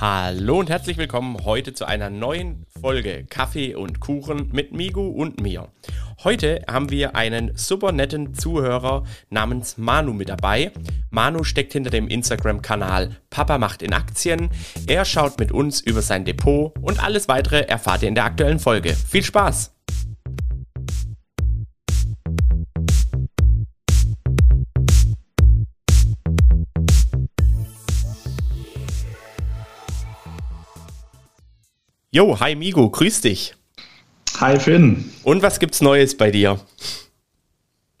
Hallo und herzlich willkommen heute zu einer neuen Folge Kaffee und Kuchen mit Migu und mir. Heute haben wir einen super netten Zuhörer namens Manu mit dabei. Manu steckt hinter dem Instagram-Kanal Papa macht in Aktien. Er schaut mit uns über sein Depot und alles weitere erfahrt ihr in der aktuellen Folge. Viel Spaß! Jo, hi Migo, grüß dich. Hi Finn. Und was gibt's Neues bei dir?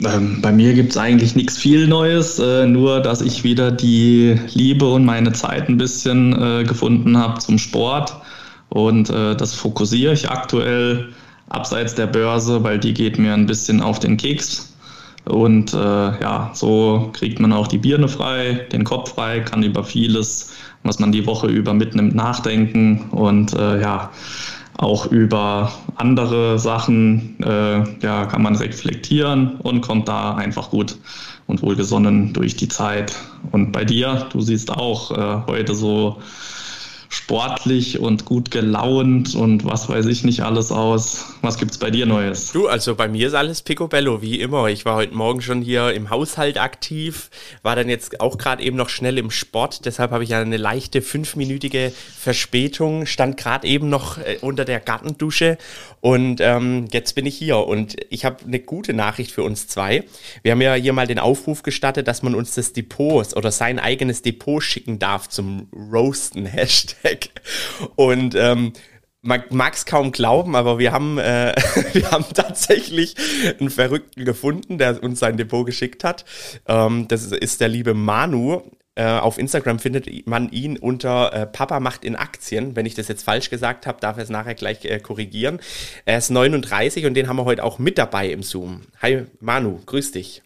Ähm, bei mir gibt es eigentlich nichts viel Neues, äh, nur dass ich wieder die Liebe und meine Zeit ein bisschen äh, gefunden habe zum Sport. Und äh, das fokussiere ich aktuell abseits der Börse, weil die geht mir ein bisschen auf den Keks. Und äh, ja, so kriegt man auch die Birne frei, den Kopf frei, kann über vieles was man die Woche über mitnimmt, nachdenken und äh, ja, auch über andere Sachen äh, ja, kann man reflektieren und kommt da einfach gut und wohlgesonnen durch die Zeit. Und bei dir, du siehst auch äh, heute so sportlich und gut gelaunt und was weiß ich nicht alles aus. Was gibt's bei dir Neues? Du, also bei mir ist alles picobello, wie immer. Ich war heute Morgen schon hier im Haushalt aktiv, war dann jetzt auch gerade eben noch schnell im Sport, deshalb habe ich ja eine leichte fünfminütige Verspätung, stand gerade eben noch äh, unter der Gartendusche und ähm, jetzt bin ich hier und ich habe eine gute Nachricht für uns zwei. Wir haben ja hier mal den Aufruf gestattet, dass man uns das Depot oder sein eigenes Depot schicken darf zum Roasten Hashtag weg. Und ähm, man mag es kaum glauben, aber wir haben, äh, wir haben tatsächlich einen Verrückten gefunden, der uns sein Depot geschickt hat. Ähm, das ist der liebe Manu. Äh, auf Instagram findet man ihn unter äh, Papa macht in Aktien. Wenn ich das jetzt falsch gesagt habe, darf er es nachher gleich äh, korrigieren. Er ist 39 und den haben wir heute auch mit dabei im Zoom. Hi Manu, grüß dich.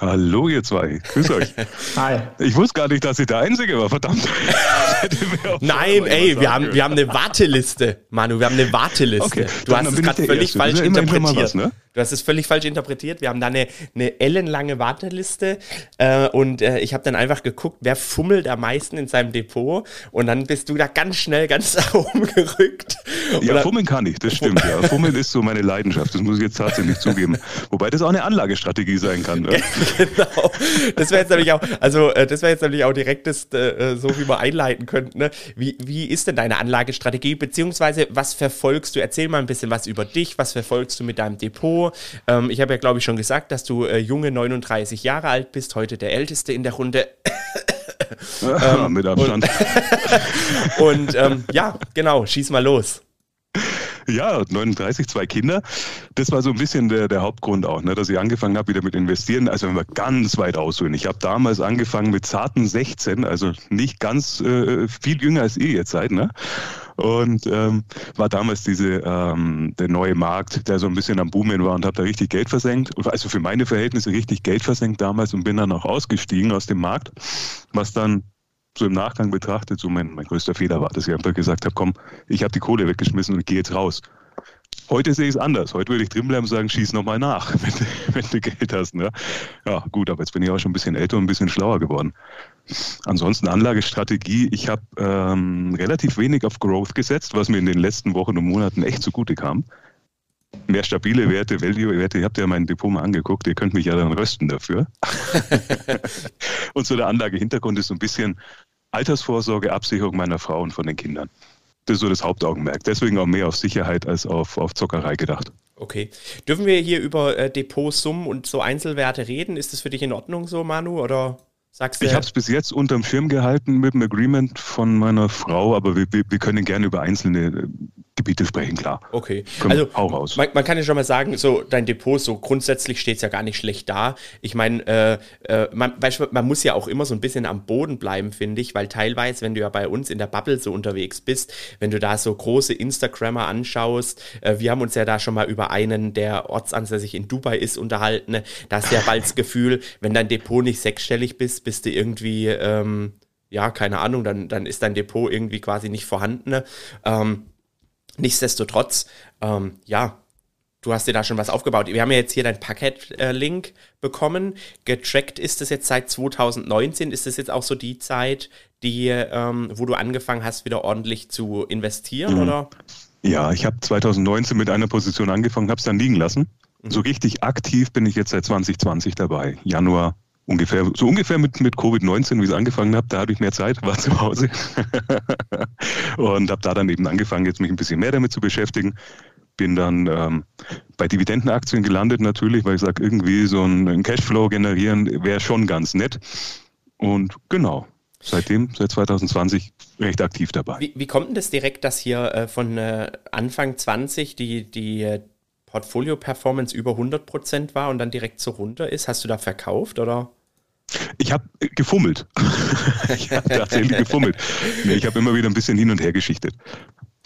Hallo ihr zwei, grüß euch. Hi. Ich wusste gar nicht, dass ich der Einzige war, verdammt. Nein, ey, wir haben, wir haben eine Warteliste, Manu, wir haben eine Warteliste. Okay, du hast es gerade völlig falsch interpretiert. Was, ne? Du hast es völlig falsch interpretiert. Wir haben da eine, eine ellenlange Warteliste äh, und äh, ich habe dann einfach geguckt, wer fummelt am meisten in seinem Depot und dann bist du da ganz schnell ganz nach oben gerückt. Ja, dann, fummeln kann ich, das stimmt. ja. Fummeln ist so meine Leidenschaft, das muss ich jetzt tatsächlich zugeben. Wobei das auch eine Anlagestrategie sein kann. Ne? genau. Das wäre jetzt nämlich auch, also äh, das wäre jetzt nämlich auch direkt das, äh, so wie man einleiten könnte. Ne? Wie, wie ist denn deine Anlagestrategie, beziehungsweise was verfolgst du? Erzähl mal ein bisschen was über dich, was verfolgst du mit deinem Depot? Ähm, ich habe ja, glaube ich, schon gesagt, dass du äh, junge 39 Jahre alt bist, heute der Älteste in der Runde. ähm, mit Abstand. Und, und ähm, ja, genau, schieß mal los. Ja, 39, zwei Kinder. Das war so ein bisschen der, der Hauptgrund auch, ne, dass ich angefangen habe wieder mit investieren. Also wenn wir ganz weit ausholen. Ich habe damals angefangen mit zarten 16, also nicht ganz äh, viel jünger als ihr jetzt seid. Ne? Und ähm, war damals diese ähm, der neue Markt, der so ein bisschen am Boomen war und habe da richtig Geld versenkt. Also für meine Verhältnisse richtig Geld versenkt damals und bin dann auch ausgestiegen aus dem Markt, was dann so im Nachgang betrachtet so mein, mein größter Fehler war, dass ich einfach gesagt habe, komm, ich habe die Kohle weggeschmissen und gehe jetzt raus. Heute sehe ich es anders. Heute würde ich drinbleiben und sagen, schieß nochmal nach, wenn du, wenn du Geld hast. Ne? Ja, gut, aber jetzt bin ich auch schon ein bisschen älter und ein bisschen schlauer geworden. Ansonsten Anlagestrategie. Ich habe ähm, relativ wenig auf Growth gesetzt, was mir in den letzten Wochen und Monaten echt zugute kam. Mehr stabile Werte, Value-Werte. Ihr habt ja mein Depot mal angeguckt. Ihr könnt mich ja dann rösten dafür. und so der Anlagehintergrund ist so ein bisschen Altersvorsorge, Absicherung meiner Frau und von den Kindern. Das ist so das Hauptaugenmerk. Deswegen auch mehr auf Sicherheit als auf, auf Zockerei gedacht. Okay. Dürfen wir hier über äh, Depotsummen und so Einzelwerte reden? Ist das für dich in Ordnung so, Manu? Oder sagst du? Ich habe es bis jetzt unterm Schirm gehalten mit dem Agreement von meiner Frau, aber wir, wir, wir können gerne über einzelne äh, Gebiete sprechen, klar. Okay. Komm, also hau raus. Man, man, kann ja schon mal sagen, so dein Depot, so grundsätzlich steht es ja gar nicht schlecht da. Ich meine, äh, äh, man, man muss ja auch immer so ein bisschen am Boden bleiben, finde ich, weil teilweise, wenn du ja bei uns in der Bubble so unterwegs bist, wenn du da so große Instagrammer anschaust, äh, wir haben uns ja da schon mal über einen, der ortsansässig in Dubai ist, unterhalten. Ne? Da hast du ja bald das Gefühl, wenn dein Depot nicht sechsstellig bist, bist du irgendwie, ähm, ja, keine Ahnung, dann, dann ist dein Depot irgendwie quasi nicht vorhanden. Ne? Ähm, Nichtsdestotrotz, ähm, ja, du hast dir da schon was aufgebaut. Wir haben ja jetzt hier dein Paket-Link bekommen. Getrackt ist es jetzt seit 2019. Ist es jetzt auch so die Zeit, die, ähm, wo du angefangen hast, wieder ordentlich zu investieren, mhm. oder? Ja, ich habe 2019 mit einer Position angefangen, habe es dann liegen lassen. Mhm. So richtig aktiv bin ich jetzt seit 2020 dabei. Januar ungefähr, so ungefähr mit, mit Covid-19, wie ich angefangen habe, da hatte ich mehr Zeit, war zu Hause und habe da dann eben angefangen, jetzt mich ein bisschen mehr damit zu beschäftigen. Bin dann ähm, bei Dividendenaktien gelandet natürlich, weil ich sage, irgendwie so ein Cashflow generieren wäre schon ganz nett. Und genau, seitdem, seit 2020, recht aktiv dabei. Wie, wie kommt denn das direkt, dass hier äh, von äh, Anfang 20 die, die äh, Portfolio-Performance über 100 Prozent war und dann direkt so runter ist? Hast du da verkauft oder? Ich habe äh, gefummelt. ich habe tatsächlich gefummelt. Nee, ich habe immer wieder ein bisschen hin und her geschichtet.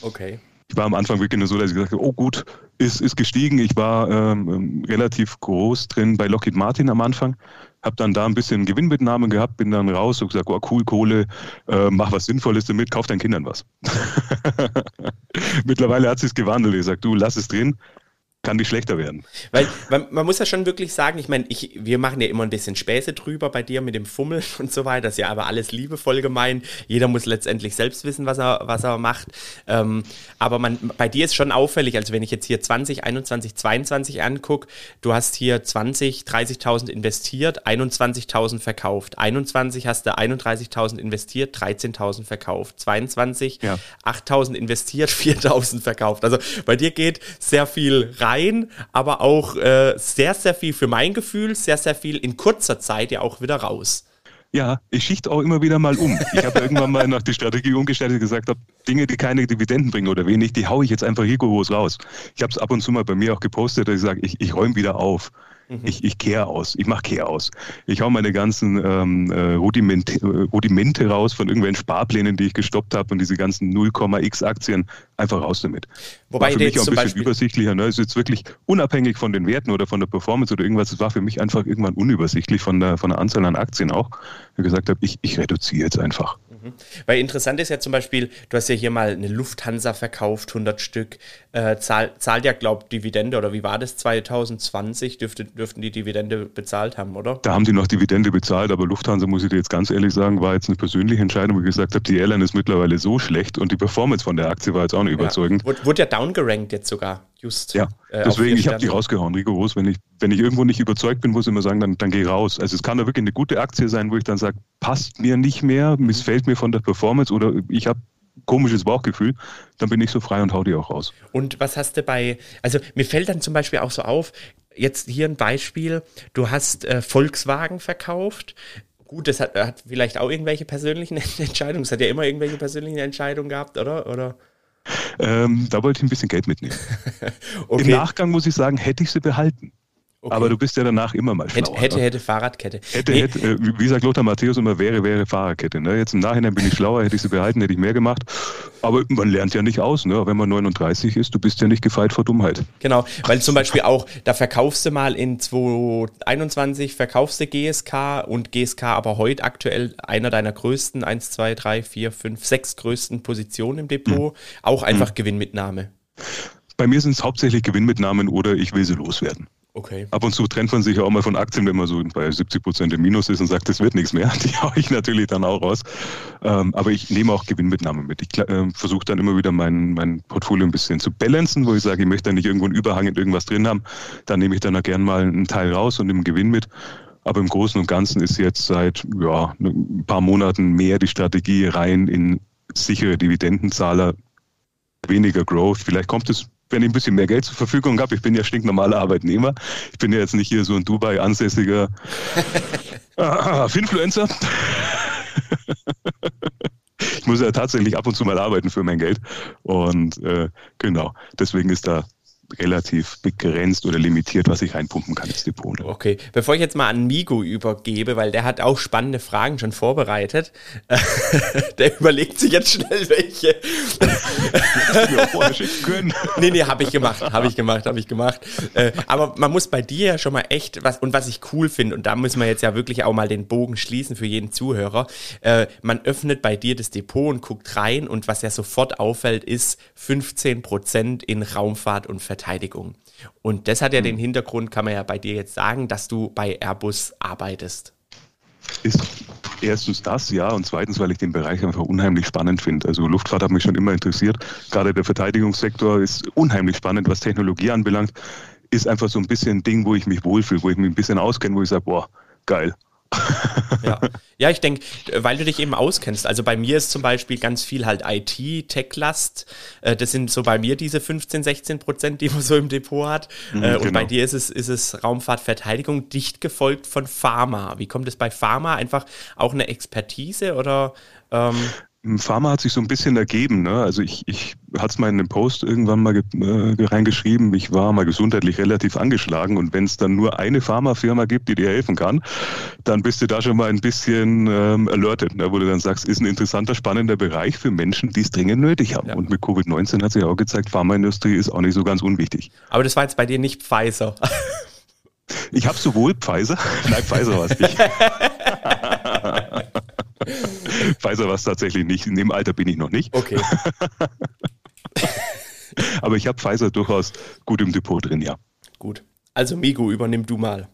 Okay. Ich war am Anfang wirklich nur so, dass ich gesagt habe, oh gut, ist, ist gestiegen. Ich war ähm, ähm relativ groß drin bei Lockheed Martin am Anfang. Habe dann da ein bisschen Gewinnmitnahme gehabt, bin dann raus und gesagt, oh cool, Kohle, äh, mach was Sinnvolles damit, kauf deinen Kindern was. Mittlerweile hat sich gewandelt. Ich sage, du lass es drin, kann nicht schlechter werden. Weil man, man, muss ja schon wirklich sagen, ich meine, ich, wir machen ja immer ein bisschen Späße drüber bei dir mit dem Fummel und so weiter. Das ist ja aber alles liebevoll gemeint. Jeder muss letztendlich selbst wissen, was er, was er macht. Ähm, aber man, bei dir ist schon auffällig, also wenn ich jetzt hier 20, 21, 22 angucke, du hast hier 20, 30.000 investiert, 21.000 verkauft. 21 hast du 31.000 investiert, 13.000 verkauft. 22, ja. 8.000 investiert, 4.000 verkauft. Also bei dir geht sehr viel rein rein, aber auch äh, sehr, sehr viel für mein Gefühl, sehr, sehr viel in kurzer Zeit ja auch wieder raus. Ja, ich schichte auch immer wieder mal um. Ich habe irgendwann mal nach die Strategie umgestellt und gesagt habe, Dinge, die keine Dividenden bringen oder wenig, die haue ich jetzt einfach rigoros raus. Ich habe es ab und zu mal bei mir auch gepostet, dass ich sage, ich, ich räume wieder auf. Mhm. Ich, ich kehre aus, ich mache Kehr aus. Ich hau meine ganzen ähm, äh, Rudimente, Rudimente raus von irgendwelchen Sparplänen, die ich gestoppt habe und diese ganzen 0,x Aktien einfach raus damit. Wobei war für mich auch ein bisschen Beispiel übersichtlicher. Ne? Es ist jetzt wirklich unabhängig von den Werten oder von der Performance oder irgendwas. Es war für mich einfach irgendwann unübersichtlich von der, von der Anzahl an Aktien auch. Ich gesagt habe, ich, ich reduziere jetzt einfach. Mhm. Weil interessant ist ja zum Beispiel, du hast ja hier mal eine Lufthansa verkauft, 100 Stück, äh, zahl, zahlt ja, glaube Dividende oder wie war das 2020? Dürfte, dürften die Dividende bezahlt haben, oder? Da haben die noch Dividende bezahlt, aber Lufthansa, muss ich dir jetzt ganz ehrlich sagen, war jetzt eine persönliche Entscheidung, wo ich gesagt habe, die Airline ist mittlerweile so schlecht und die Performance von der Aktie war jetzt auch nicht ja. überzeugend. Wurde, wurde ja downgerankt jetzt sogar, just. Ja, äh, deswegen, ich habe die rausgehauen, rigoros. Wenn ich, wenn ich irgendwo nicht überzeugt bin, muss ich immer sagen, dann, dann geh raus. Also es kann da wirklich eine gute Aktie sein, wo ich dann sage, passt mir nicht mehr, missfällt mir von der Performance oder ich habe komisches Bauchgefühl, dann bin ich so frei und hau die auch raus. Und was hast du bei, also mir fällt dann zum Beispiel auch so auf, jetzt hier ein Beispiel, du hast äh, Volkswagen verkauft, Gut, das hat, hat, vielleicht auch irgendwelche persönlichen Entscheidungen. Es hat ja immer irgendwelche persönlichen Entscheidungen gehabt, oder? oder? Ähm, da wollte ich ein bisschen Geld mitnehmen. okay. Im Nachgang muss ich sagen, hätte ich sie behalten. Okay. Aber du bist ja danach immer mal schlauer. Hätte, hätte, ne? hätte Fahrradkette. Hätte, nee. hätte, äh, wie sagt Lothar Matthäus immer, wäre, wäre Fahrradkette. Ne? Jetzt im Nachhinein bin ich schlauer, hätte ich sie behalten, hätte ich mehr gemacht. Aber man lernt ja nicht aus, ne? wenn man 39 ist, du bist ja nicht gefeit vor Dummheit. Genau, weil zum Beispiel auch, da verkaufst du mal in 2021, verkaufst du GSK und GSK aber heute aktuell einer deiner größten, 1, 2, 3, 4, 5, 6 größten Positionen im Depot, mhm. auch einfach mhm. Gewinnmitnahme. Bei mir sind es hauptsächlich Gewinnmitnahmen oder ich will sie loswerden. Okay. Ab und zu trennt man sich ja auch mal von Aktien, wenn man so bei 70 Prozent im Minus ist und sagt, das wird nichts mehr. Die haue ich natürlich dann auch raus. Ähm, aber ich nehme auch Gewinnmitnahmen mit. Ich äh, versuche dann immer wieder mein, mein Portfolio ein bisschen zu balancen, wo ich sage, ich möchte da nicht irgendwo einen Überhang in irgendwas drin haben. Dann nehme ich dann auch gern mal einen Teil raus und nehme Gewinn mit. Aber im Großen und Ganzen ist jetzt seit ja, ein paar Monaten mehr die Strategie rein in sichere Dividendenzahler, weniger Growth. Vielleicht kommt es wenn ich ein bisschen mehr Geld zur Verfügung habe, ich bin ja stinknormaler Arbeitnehmer. Ich bin ja jetzt nicht hier so ein Dubai ansässiger ah, Influencer. ich muss ja tatsächlich ab und zu mal arbeiten für mein Geld. Und äh, genau, deswegen ist da relativ begrenzt oder limitiert, was ich reinpumpen kann ins Depot. Ne? Okay, bevor ich jetzt mal an Migo übergebe, weil der hat auch spannende Fragen schon vorbereitet. der überlegt sich jetzt schnell welche. können. nee, nee, habe ich gemacht, habe ich gemacht, habe ich gemacht. Äh, aber man muss bei dir ja schon mal echt was, und was ich cool finde, und da müssen wir jetzt ja wirklich auch mal den Bogen schließen für jeden Zuhörer, äh, man öffnet bei dir das Depot und guckt rein und was ja sofort auffällt, ist 15% in Raumfahrt und Verteidigung. Verteidigung. Und das hat ja mhm. den Hintergrund, kann man ja bei dir jetzt sagen, dass du bei Airbus arbeitest. Ist erstens das, ja, und zweitens, weil ich den Bereich einfach unheimlich spannend finde. Also Luftfahrt hat mich schon immer interessiert. Gerade der Verteidigungssektor ist unheimlich spannend, was Technologie anbelangt. Ist einfach so ein bisschen ein Ding, wo ich mich wohlfühle, wo ich mich ein bisschen auskenne, wo ich sage, boah, geil. ja. ja, ich denke, weil du dich eben auskennst. Also bei mir ist zum Beispiel ganz viel halt IT, Tech-Last. Äh, das sind so bei mir diese 15, 16 Prozent, die man so im Depot hat. Mhm, äh, und genau. bei dir ist es, ist es Raumfahrtverteidigung, dicht gefolgt von Pharma. Wie kommt es bei Pharma? Einfach auch eine Expertise oder? Ähm Pharma hat sich so ein bisschen ergeben. Ne? Also ich, ich hatte es mal in einem Post irgendwann mal äh, reingeschrieben, ich war mal gesundheitlich relativ angeschlagen und wenn es dann nur eine Pharmafirma gibt, die dir helfen kann, dann bist du da schon mal ein bisschen ähm, alerted, ne? wo du dann sagst, ist ein interessanter, spannender Bereich für Menschen, die es dringend nötig haben. Ja. Und mit Covid-19 hat sich auch gezeigt, Pharmaindustrie ist auch nicht so ganz unwichtig. Aber das war jetzt bei dir nicht Pfizer. Ich habe sowohl Pfizer, nein, Pfizer war es nicht. Pfizer war es tatsächlich nicht. In dem Alter bin ich noch nicht. Okay. Aber ich habe Pfizer durchaus gut im Depot drin, ja. Gut. Also Migo, übernimm du mal.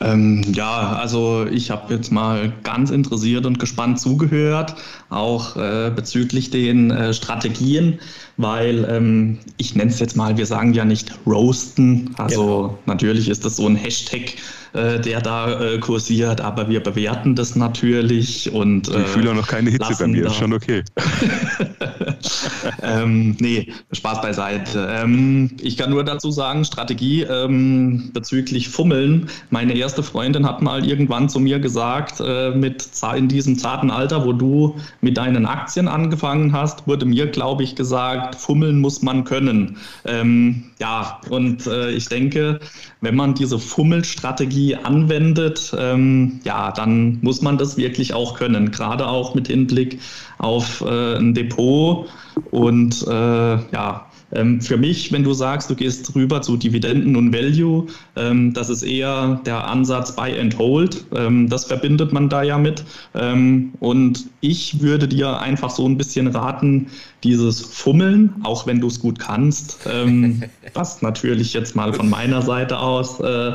Ähm, ja, also ich habe jetzt mal ganz interessiert und gespannt zugehört, auch äh, bezüglich den äh, Strategien, weil ähm, ich nenne es jetzt mal, wir sagen ja nicht roasten, also genau. natürlich ist das so ein Hashtag, äh, der da äh, kursiert, aber wir bewerten das natürlich und ich fühle auch noch keine Hitze bei mir, ist schon okay. ähm, nee, Spaß beiseite. Ähm, ich kann nur dazu sagen, Strategie ähm, bezüglich Fummeln. Meine erste Freundin hat mal irgendwann zu mir gesagt, äh, mit in diesem zarten Alter, wo du mit deinen Aktien angefangen hast, wurde mir, glaube ich, gesagt, fummeln muss man können. Ähm, ja, und äh, ich denke, wenn man diese Fummelstrategie anwendet, ähm, ja, dann muss man das wirklich auch können, gerade auch mit Hinblick auf äh, ein Depot und äh, ja, ähm, für mich, wenn du sagst, du gehst rüber zu Dividenden und Value, ähm, das ist eher der Ansatz Buy and Hold. Ähm, das verbindet man da ja mit. Ähm, und ich würde dir einfach so ein bisschen raten, dieses Fummeln, auch wenn du es gut kannst, ähm, was natürlich jetzt mal von meiner Seite aus äh,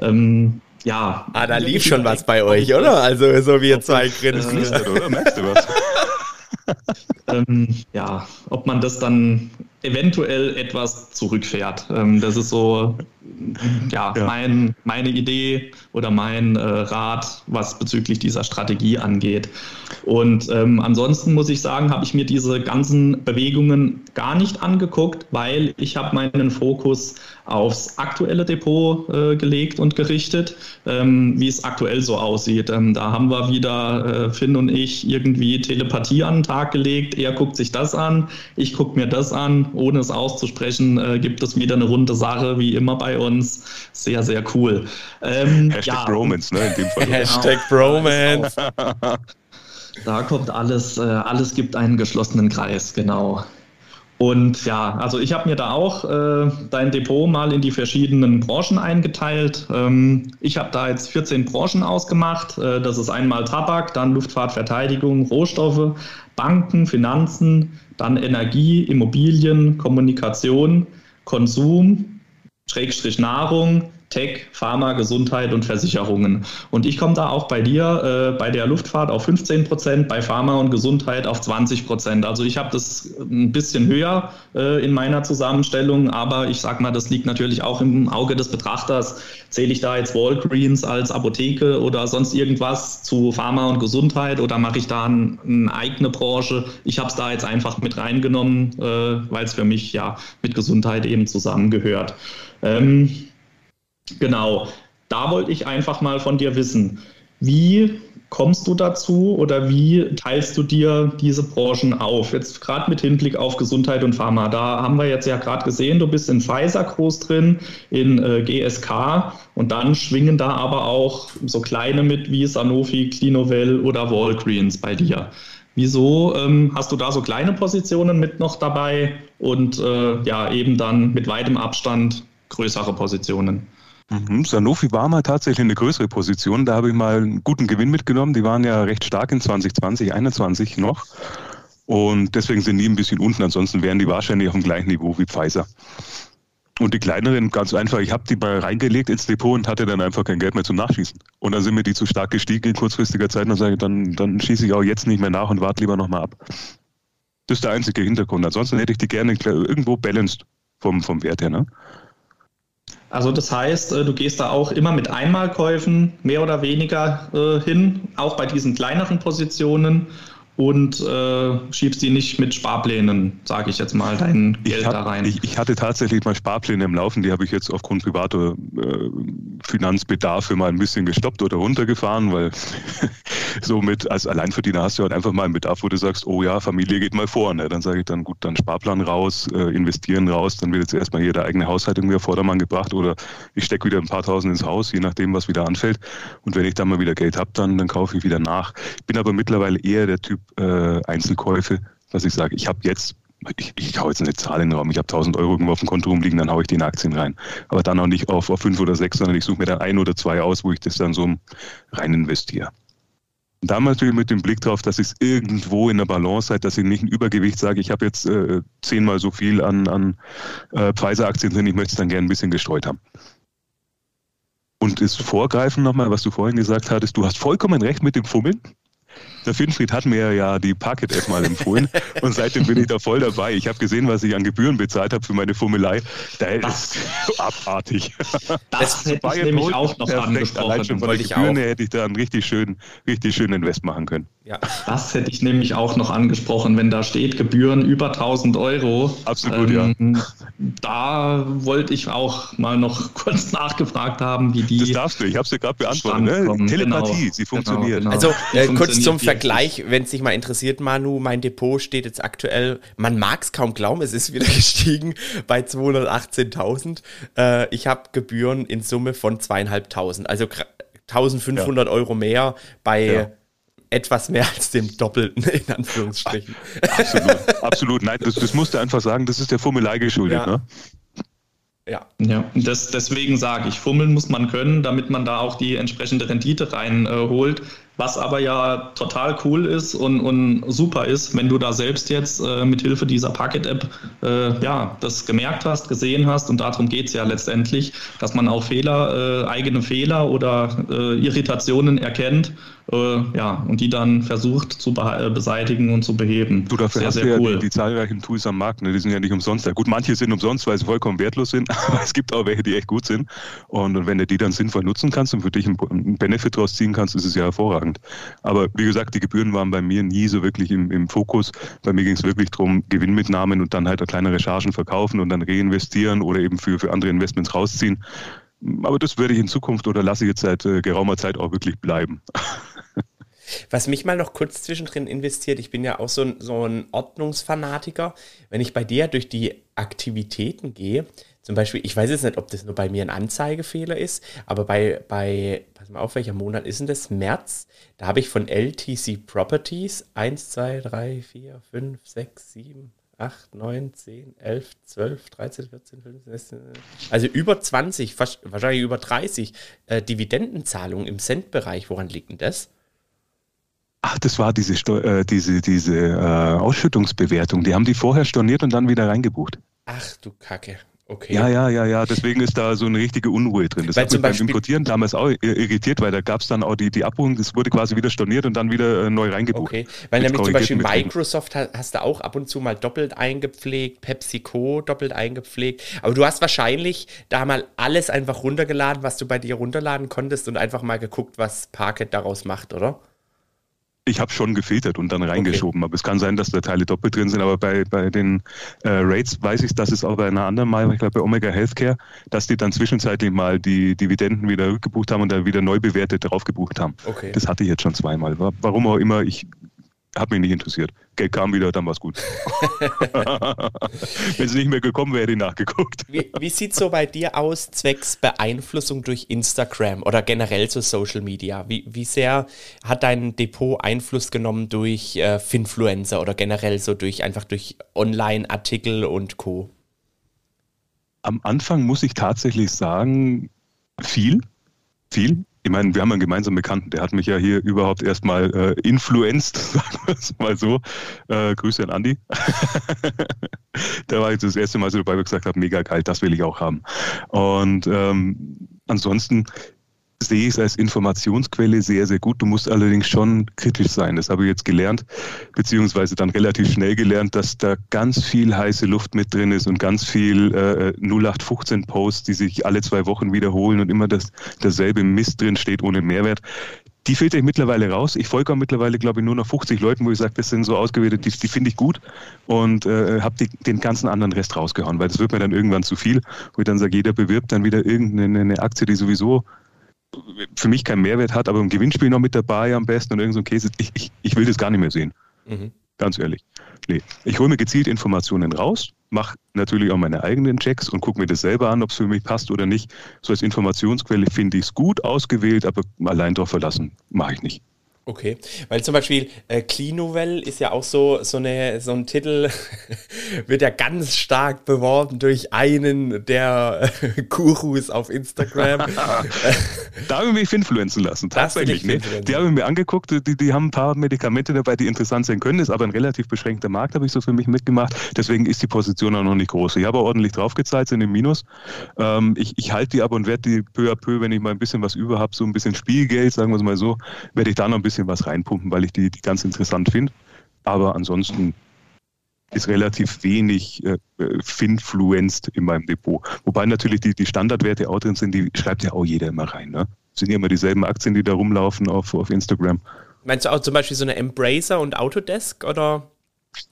ähm, ja. Ah, da lief schon was bei euch, oder? Also so wie ihr zwei grinsen. Äh, oder? Merkst du was? ähm, ja, ob man das dann eventuell etwas zurückfährt. Ähm, das ist so ja, ja. Mein, meine Idee oder mein äh, Rat, was bezüglich dieser Strategie angeht. Und ähm, ansonsten muss ich sagen, habe ich mir diese ganzen Bewegungen gar nicht angeguckt, weil ich habe meinen Fokus aufs aktuelle Depot äh, gelegt und gerichtet, ähm, wie es aktuell so aussieht. Ähm, da haben wir wieder, äh, Finn und ich, irgendwie Telepathie an den Tag gelegt. Er guckt sich das an, ich gucke mir das an. Ohne es auszusprechen, äh, gibt es wieder eine runde Sache, wie immer bei uns. Sehr, sehr cool. Ähm, Hashtag ja. Bromance, ne? In dem Fall. Hashtag Bromance. Da kommt alles, äh, alles gibt einen geschlossenen Kreis, genau. Und ja, also ich habe mir da auch äh, dein Depot mal in die verschiedenen Branchen eingeteilt. Ähm, ich habe da jetzt 14 Branchen ausgemacht. Äh, das ist einmal Tabak, dann Luftfahrt, Verteidigung, Rohstoffe, Banken, Finanzen, dann Energie, Immobilien, Kommunikation, Konsum, Schrägstrich Nahrung, Tech, Pharma, Gesundheit und Versicherungen. Und ich komme da auch bei dir äh, bei der Luftfahrt auf 15 Prozent, bei Pharma und Gesundheit auf 20 Prozent. Also ich habe das ein bisschen höher äh, in meiner Zusammenstellung, aber ich sage mal, das liegt natürlich auch im Auge des Betrachters. Zähle ich da jetzt Walgreens als Apotheke oder sonst irgendwas zu Pharma und Gesundheit oder mache ich da ein, eine eigene Branche? Ich habe es da jetzt einfach mit reingenommen, äh, weil es für mich ja mit Gesundheit eben zusammengehört. Ähm, Genau, da wollte ich einfach mal von dir wissen, wie kommst du dazu oder wie teilst du dir diese Branchen auf? Jetzt gerade mit Hinblick auf Gesundheit und Pharma. Da haben wir jetzt ja gerade gesehen, du bist in Pfizer groß drin, in äh, GSK und dann schwingen da aber auch so kleine mit wie Sanofi, Clinovel oder Walgreens bei dir. Wieso ähm, hast du da so kleine Positionen mit noch dabei und äh, ja eben dann mit weitem Abstand größere Positionen? Mhm. Sanofi war mal tatsächlich eine größere Position. Da habe ich mal einen guten Gewinn mitgenommen. Die waren ja recht stark in 2020, 2021 noch. Und deswegen sind die ein bisschen unten. Ansonsten wären die wahrscheinlich auf dem gleichen Niveau wie Pfizer. Und die kleineren, ganz einfach, ich habe die mal reingelegt ins Depot und hatte dann einfach kein Geld mehr zum Nachschießen. Und dann sind mir die zu stark gestiegen in kurzfristiger Zeit und dann sage ich, dann, dann schieße ich auch jetzt nicht mehr nach und warte lieber nochmal ab. Das ist der einzige Hintergrund. Ansonsten hätte ich die gerne irgendwo balanced vom, vom Wert her. Ne? Also das heißt, äh, du gehst da auch immer mit Einmalkäufen mehr oder weniger äh, hin, auch bei diesen kleineren Positionen und äh, schiebst die nicht mit Sparplänen, sage ich jetzt mal, dein Geld hab, da rein. Ich, ich, hatte tatsächlich mal Sparpläne im Laufen, die habe ich jetzt aufgrund privater äh, Finanzbedarfe mal ein bisschen gestoppt oder runtergefahren, weil somit als Alleinverdiener hast du halt einfach mal einen Bedarf, wo du sagst, oh ja, Familie geht mal vor. Ne? Dann sage ich dann, gut, dann Sparplan raus, äh, investieren raus, dann wird jetzt erstmal hier der eigene Haushalt irgendwie auf Vordermann gebracht oder ich stecke wieder ein paar Tausend ins Haus, je nachdem, was wieder anfällt. Und wenn ich dann mal wieder Geld habe, dann, dann kaufe ich wieder nach. Ich bin aber mittlerweile eher der Typ, äh, Einzelkäufe, dass ich sage, ich habe jetzt ich, ich hau jetzt eine Zahl in den Raum, ich habe 1000 Euro irgendwo auf dem Konto rumliegen, dann haue ich die in Aktien rein. Aber dann auch nicht auf, auf fünf oder sechs, sondern ich suche mir dann ein oder zwei aus, wo ich das dann so rein investiere. Und da natürlich mit dem Blick darauf, dass ich es irgendwo in der Balance hat, dass ich nicht ein Übergewicht sage, ich habe jetzt äh, zehnmal so viel an, an äh, Pfizer-Aktien drin, ich möchte es dann gerne ein bisschen gestreut haben. Und das Vorgreifen nochmal, was du vorhin gesagt hattest, du hast vollkommen recht mit dem Fummeln. Der Finfried hat mir ja die Parket-App mal empfohlen und seitdem bin ich da voll dabei. Ich habe gesehen, was ich an Gebühren bezahlt habe für meine Fummelei. Der das, ist abartig. Das, hätte ich nämlich auch noch angesprochen. Allein schon von den Gebühren her hätte ich da einen richtig schönen, richtig schönen Invest machen können. Ja. Das hätte ich nämlich auch noch angesprochen, wenn da steht Gebühren über 1000 Euro. Absolut, ähm, ja. Da wollte ich auch mal noch kurz nachgefragt haben, wie die. Das darfst du, ich habe es dir gerade beantwortet. Ne? Telepathie, genau, sie funktioniert. Genau, genau. Also äh, kurz zum Vergleich, wenn es dich mal interessiert, Manu, mein Depot steht jetzt aktuell, man mag es kaum glauben, es ist wieder gestiegen bei 218.000. Äh, ich habe Gebühren in Summe von zweieinhalbtausend, also 1500 ja. Euro mehr bei. Ja etwas mehr als dem Doppelten, in Anführungsstrichen. Absolut, absolut. Nein, das, das musst du einfach sagen, das ist der Fummelei geschuldet. Ja. Ne? Ja. ja, das, deswegen sage ich, fummeln muss man können, damit man da auch die entsprechende Rendite reinholt. Äh, was aber ja total cool ist und, und super ist, wenn du da selbst jetzt äh, mit Hilfe dieser Packet-App äh, ja, das gemerkt hast, gesehen hast. Und darum geht es ja letztendlich, dass man auch Fehler, äh, eigene Fehler oder äh, Irritationen erkennt äh, ja, und die dann versucht zu be beseitigen und zu beheben. Du, dafür sehr, hast sehr du cool. ja die, die, zahlreichen Tools am Markt, ne? die sind ja nicht umsonst. Ja, gut, manche sind umsonst, weil sie vollkommen wertlos sind, aber es gibt auch welche, die echt gut sind. Und, und wenn du die dann sinnvoll nutzen kannst und für dich einen, einen Benefit draus ziehen kannst, ist es ja hervorragend. Aber wie gesagt, die Gebühren waren bei mir nie so wirklich im, im Fokus. Bei mir ging es wirklich darum, Gewinnmitnahmen und dann halt kleinere Chargen verkaufen und dann reinvestieren oder eben für, für andere Investments rausziehen. Aber das werde ich in Zukunft oder lasse ich jetzt seit äh, geraumer Zeit auch wirklich bleiben. Was mich mal noch kurz zwischendrin investiert, ich bin ja auch so ein, so ein Ordnungsfanatiker. Wenn ich bei dir durch die Aktivitäten gehe, zum Beispiel, ich weiß jetzt nicht, ob das nur bei mir ein Anzeigefehler ist, aber bei, bei pass mal auf, welcher Monat ist denn das? März. Da habe ich von LTC Properties 1, 2, 3, 4, 5, 6, 7, 8, 9, 10, 11, 12, 13, 14, 15, 16, also über 20, fast, wahrscheinlich über 30 äh, Dividendenzahlungen im Centbereich. Woran liegt denn das? Ach, das war diese, äh, diese, diese äh, Ausschüttungsbewertung. Die haben die vorher storniert und dann wieder reingebucht. Ach du Kacke. Okay. Ja, ja, ja, ja. Deswegen ist da so eine richtige Unruhe drin. Das weil hat mich beim Importieren damals auch irritiert, weil da gab es dann auch die, die Abbuchung, das wurde quasi wieder storniert und dann wieder äh, neu reingebucht. Okay, weil nämlich zum Beispiel Microsoft hast du auch ab und zu mal doppelt eingepflegt, PepsiCo doppelt eingepflegt. Aber du hast wahrscheinlich da mal alles einfach runtergeladen, was du bei dir runterladen konntest und einfach mal geguckt, was Parket daraus macht, oder? Ich habe schon gefiltert und dann reingeschoben, okay. aber es kann sein, dass da Teile doppelt drin sind. Aber bei, bei den äh, Rates weiß ich, dass es auch bei einer anderen Mal, ich glaube bei Omega Healthcare, dass die dann zwischenzeitlich mal die Dividenden wieder rückgebucht haben und dann wieder neu bewertet drauf gebucht haben. Okay. Das hatte ich jetzt schon zweimal. Warum auch immer, ich hat mich nicht interessiert. Geld kam wieder, dann war es gut. Wenn es nicht mehr gekommen wäre, hätte ich nachgeguckt. Wie, wie sieht es so bei dir aus, zwecks Beeinflussung durch Instagram oder generell zu Social Media? Wie, wie sehr hat dein Depot Einfluss genommen durch äh, Finfluencer oder generell so durch einfach durch Online-Artikel und Co? Am Anfang muss ich tatsächlich sagen, viel, viel ich meine, wir haben einen gemeinsamen Bekannten, der hat mich ja hier überhaupt erstmal äh, influenced, sagen wir es mal so. Äh, Grüße an Andi. da war ich das erste Mal so dabei, wo ich gesagt habe, mega geil, das will ich auch haben. Und ähm, ansonsten sehe ich es als Informationsquelle sehr, sehr gut. Du musst allerdings schon kritisch sein. Das habe ich jetzt gelernt, beziehungsweise dann relativ schnell gelernt, dass da ganz viel heiße Luft mit drin ist und ganz viel äh, 0815-Posts, die sich alle zwei Wochen wiederholen und immer das, derselbe Mist drin steht ohne Mehrwert. Die filter ich mittlerweile raus. Ich folge auch mittlerweile, glaube ich, nur noch 50 Leuten, wo ich sage, das sind so ausgewählte, die, die finde ich gut und äh, habe den ganzen anderen Rest rausgehauen, weil das wird mir dann irgendwann zu viel, wo ich dann sage, jeder bewirbt dann wieder irgendeine Aktie, die sowieso für mich keinen Mehrwert hat, aber im Gewinnspiel noch mit dabei am besten und irgend so ein Käse. Ich, ich, ich will das gar nicht mehr sehen. Mhm. Ganz ehrlich. Nee. Ich hole mir gezielt Informationen raus, mache natürlich auch meine eigenen Checks und gucke mir das selber an, ob es für mich passt oder nicht. So als Informationsquelle finde ich es gut ausgewählt, aber allein darauf verlassen mache ich nicht. Okay, weil zum Beispiel äh, Clean ist ja auch so, so, eine, so ein Titel, wird ja ganz stark beworben durch einen der äh, Gurus auf Instagram. da habe ich mich influenzen lassen, tatsächlich. Ne? Die habe ich mir angeguckt, die, die haben ein paar Medikamente dabei, die interessant sein können, ist aber ein relativ beschränkter Markt, habe ich so für mich mitgemacht. Deswegen ist die Position auch noch nicht groß. Ich habe ordentlich draufgezahlt, sind im Minus. Ähm, ich, ich halte die aber und werde die peu à peu, wenn ich mal ein bisschen was über habe, so ein bisschen Spielgeld, sagen wir es mal so, werde ich da noch ein bisschen bisschen was reinpumpen, weil ich die, die ganz interessant finde. Aber ansonsten ist relativ wenig äh, finfluenced in meinem Depot. Wobei natürlich die, die Standardwerte auch drin sind, die schreibt ja auch jeder immer rein. Ne? sind ja immer dieselben Aktien, die da rumlaufen auf, auf Instagram. Meinst du auch zum Beispiel so eine Embracer und Autodesk oder?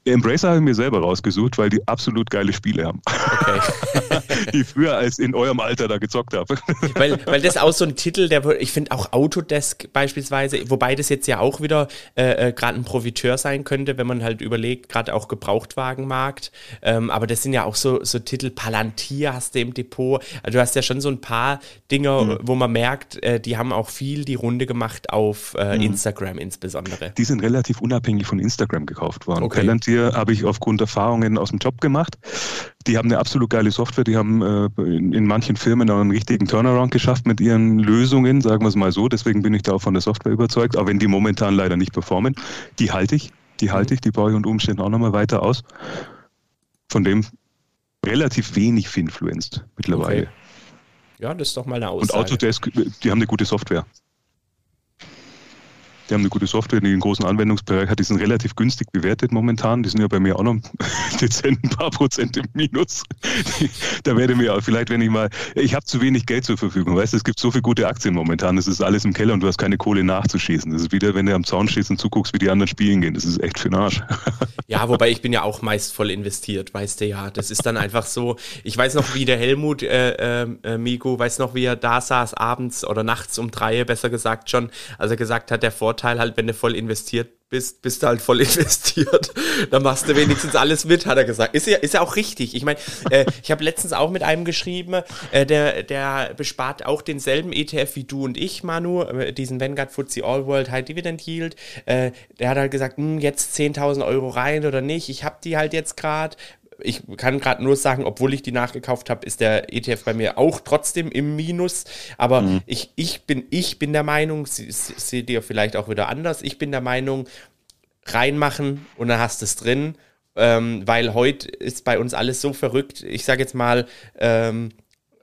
Embracer habe ich mir selber rausgesucht, weil die absolut geile Spiele haben. Okay. die früher als in eurem Alter da gezockt habe. weil, weil das auch so ein Titel, der ich finde auch Autodesk beispielsweise, wobei das jetzt ja auch wieder äh, äh gerade ein Profiteur sein könnte, wenn man halt überlegt, gerade auch Gebrauchtwagenmarkt. Ähm, aber das sind ja auch so, so Titel, Palantir hast du im Depot. Also du hast ja schon so ein paar Dinge, mhm. wo man merkt, äh, die haben auch viel die Runde gemacht auf äh, mhm. Instagram insbesondere. Die sind relativ unabhängig von Instagram gekauft worden. Okay. Palantir habe ich aufgrund Erfahrungen aus dem Job gemacht. Die haben eine absolut geile Software, die haben äh, in, in, manchen Firmen auch einen richtigen Turnaround geschafft mit ihren Lösungen, sagen wir es mal so. Deswegen bin ich da auch von der Software überzeugt, auch wenn die momentan leider nicht performen. Die halte ich, die halte ich, die baue ich unter Umständen auch nochmal weiter aus. Von dem relativ wenig Finfluenced mittlerweile. Okay. Ja, das ist doch mal eine Aussage. Und Autodesk, die haben eine gute Software. Die haben eine gute Software, die einen großen Anwendungsbereich hat. Die sind relativ günstig bewertet momentan. Die sind ja bei mir auch noch dezent ein paar Prozent im Minus. da werde mir vielleicht, wenn ich mal, ich habe zu wenig Geld zur Verfügung. Weißt du, es gibt so viele gute Aktien momentan. Es ist alles im Keller und du hast keine Kohle nachzuschießen. Das ist wieder, wenn du am Zaun stehst und zuguckst, wie die anderen spielen gehen. Das ist echt für den Arsch. ja, wobei ich bin ja auch meist voll investiert, weißt du ja. Das ist dann einfach so. Ich weiß noch, wie der Helmut äh, äh, Migo, weiß noch, wie er da saß abends oder nachts um drei, besser gesagt schon, als er gesagt hat, der Vorteil Vorteil halt, wenn du voll investiert bist, bist du halt voll investiert. Dann machst du wenigstens alles mit, hat er gesagt. Ist ja, ist ja auch richtig. Ich meine, äh, ich habe letztens auch mit einem geschrieben, äh, der, der bespart auch denselben ETF wie du und ich, Manu, äh, diesen Vanguard FTSE All World High Dividend Yield. Äh, der hat halt gesagt, hm, jetzt 10.000 Euro rein oder nicht. Ich habe die halt jetzt gerade ich kann gerade nur sagen, obwohl ich die nachgekauft habe, ist der ETF bei mir auch trotzdem im Minus. Aber mhm. ich, ich, bin, ich bin der Meinung, seht ihr vielleicht auch wieder anders, ich bin der Meinung, reinmachen und dann hast du es drin. Ähm, weil heute ist bei uns alles so verrückt. Ich sage jetzt mal, ähm,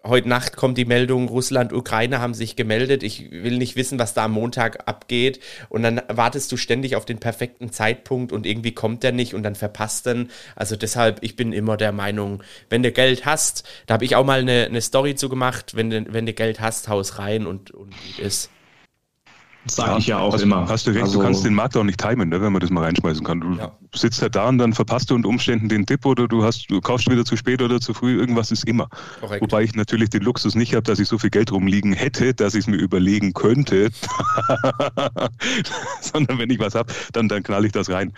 heute Nacht kommt die Meldung, Russland, Ukraine haben sich gemeldet. Ich will nicht wissen, was da am Montag abgeht. Und dann wartest du ständig auf den perfekten Zeitpunkt und irgendwie kommt der nicht und dann verpasst dann. Also deshalb, ich bin immer der Meinung, wenn du Geld hast, da habe ich auch mal eine, eine Story zu gemacht, wenn du, wenn du Geld hast, haus rein und, und gut ist. Sage ja, ich ja auch hast, immer. Hast du recht, also, du kannst den Markt auch nicht timen, ne, wenn man das mal reinschmeißen kann. Du ja. sitzt halt da und dann verpasst du unter Umständen den Tipp oder du hast, du kaufst wieder zu spät oder zu früh, irgendwas ist immer. Korrekt. Wobei ich natürlich den Luxus nicht habe, dass ich so viel Geld rumliegen hätte, dass ich es mir überlegen könnte. Sondern wenn ich was habe, dann, dann knall ich das rein.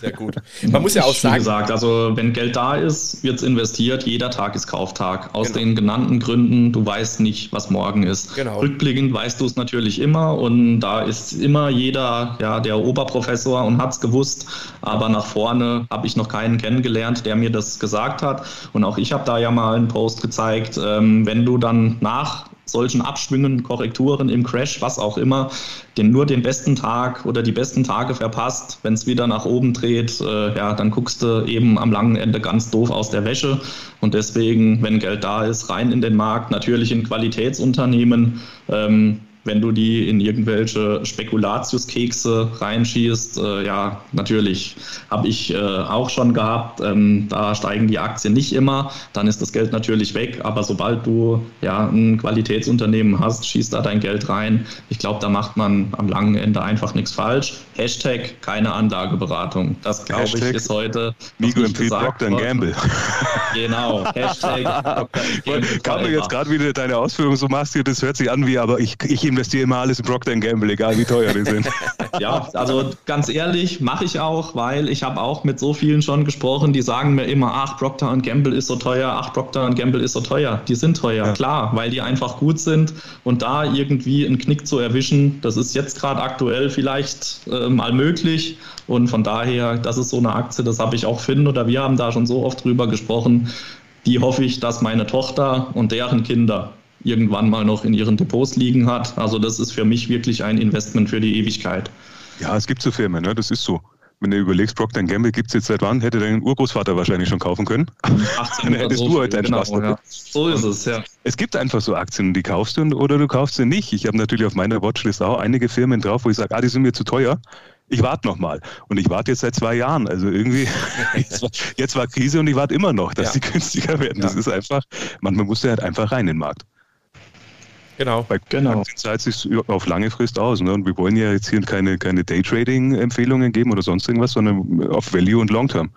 Sehr gut. Man muss ja auch sagen. Wie gesagt, also wenn Geld da ist, wird es investiert, jeder Tag ist Kauftag. Aus genau. den genannten Gründen, du weißt nicht, was morgen ist. Genau. Rückblickend weißt du es natürlich immer und da ist immer jeder ja, der Oberprofessor und hat es gewusst, aber nach vorne habe ich noch keinen kennengelernt, der mir das gesagt hat und auch ich habe da ja mal einen Post gezeigt, ähm, wenn du dann nach solchen Abschwüngen, Korrekturen im Crash, was auch immer, den nur den besten Tag oder die besten Tage verpasst. Wenn es wieder nach oben dreht, äh, ja, dann guckst du eben am langen Ende ganz doof aus der Wäsche. Und deswegen, wenn Geld da ist, rein in den Markt, natürlich in Qualitätsunternehmen. Ähm, wenn du die in irgendwelche Spekulatiuskekse reinschießt, äh, ja, natürlich habe ich äh, auch schon gehabt. Ähm, da steigen die Aktien nicht immer, dann ist das Geld natürlich weg. Aber sobald du ja ein Qualitätsunternehmen hast, schießt da dein Geld rein. Ich glaube, da macht man am langen Ende einfach nichts falsch. Hashtag keine Anlageberatung. Das glaube ich ist heute. Migo empfiehlt Procter Gamble. Genau. Hashtag Kam mir jetzt gerade wieder deine Ausführung so machst, das hört sich an wie, aber ich, ich investiere immer alles in Procter Gamble, egal wie teuer die sind. ja, also ganz ehrlich, mache ich auch, weil ich habe auch mit so vielen schon gesprochen, die sagen mir immer, ach, Procter Gamble ist so teuer, ach, Procter Gamble ist so teuer. Die sind teuer, ja. klar, weil die einfach gut sind und da irgendwie einen Knick zu erwischen, das ist jetzt gerade aktuell vielleicht äh, mal möglich und von daher, das ist so eine Aktie, das habe ich auch Finn oder wir haben da schon so oft drüber gesprochen, die hoffe ich, dass meine Tochter und deren Kinder irgendwann mal noch in ihren Depots liegen hat. Also das ist für mich wirklich ein Investment für die Ewigkeit. Ja, es gibt so Firmen, ne? das ist so. Wenn du überlegst, Procter Gamble gibt es jetzt seit wann, hätte dein Urgroßvater wahrscheinlich schon kaufen können. 18 Dann hättest so du heute einen genau, Spaß. Ja. So ist es, ja. Es gibt einfach so Aktien, die kaufst du oder du kaufst sie nicht. Ich habe natürlich auf meiner Watchlist auch einige Firmen drauf, wo ich sage, ah, die sind mir zu teuer. Ich warte noch mal. Und ich warte jetzt seit zwei Jahren. Also irgendwie, jetzt, war, jetzt war, Krise und ich warte immer noch, dass ja. die günstiger werden. Ja. Das ist einfach, manchmal musst du halt einfach rein in den Markt. Genau. Weil genau. zahlt sich auf lange Frist aus. Ne? Und wir wollen ja jetzt hier keine, keine Daytrading-Empfehlungen geben oder sonst irgendwas, sondern auf Value und Long Term.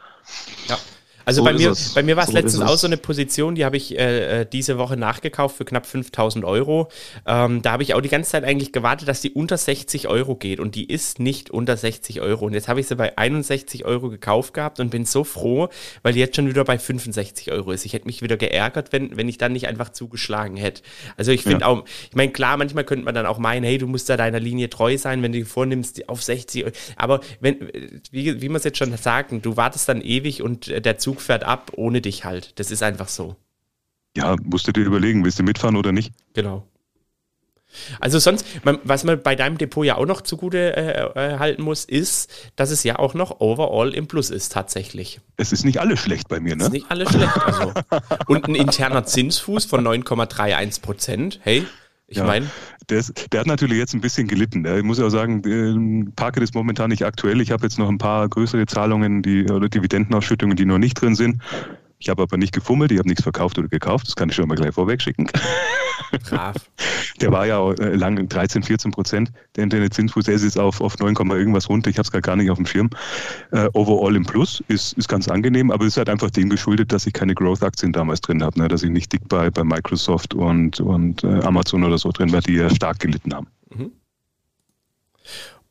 Ja. Also so bei, mir, bei mir war es so letztens auch so eine Position, die habe ich äh, äh diese Woche nachgekauft für knapp 5000 Euro. Ähm, da habe ich auch die ganze Zeit eigentlich gewartet, dass die unter 60 Euro geht und die ist nicht unter 60 Euro. Und jetzt habe ich sie bei 61 Euro gekauft gehabt und bin so froh, weil die jetzt schon wieder bei 65 Euro ist. Ich hätte mich wieder geärgert, wenn, wenn ich dann nicht einfach zugeschlagen hätte. Also ich finde ja. auch, ich meine, klar, manchmal könnte man dann auch meinen, hey, du musst da deiner Linie treu sein, wenn du die vornimmst auf 60 Euro. Aber wenn, wie, wie man es jetzt schon sagt, du wartest dann ewig und der Zug Zug fährt ab ohne dich halt. Das ist einfach so. Ja, musst du dir überlegen, willst du mitfahren oder nicht? Genau. Also sonst, was man bei deinem Depot ja auch noch zugute äh, äh, halten muss, ist, dass es ja auch noch overall im Plus ist tatsächlich. Es ist nicht alles schlecht bei mir, ne? Es ist nicht alles schlecht. Also. Und ein interner Zinsfuß von 9,31 Prozent. Hey, ich ja, meine. Der, der, hat natürlich jetzt ein bisschen gelitten. Ich muss ja auch sagen, Parket ist momentan nicht aktuell. Ich habe jetzt noch ein paar größere Zahlungen die, oder Dividendenausschüttungen, die noch nicht drin sind. Ich habe aber nicht gefummelt, ich habe nichts verkauft oder gekauft, das kann ich schon mal gleich vorweg schicken. Brav. Der war ja äh, lang 13, 14 Prozent, der Internetzinsfuß, der ist jetzt auf, auf 9, irgendwas runter, ich habe es gar nicht auf dem Schirm. Uh, overall im Plus ist, ist ganz angenehm, aber es ist halt einfach dem geschuldet, dass ich keine Growth-Aktien damals drin habe, ne? dass ich nicht dick bei, bei Microsoft und, und äh, Amazon oder so drin war, die ja stark gelitten haben. Mhm.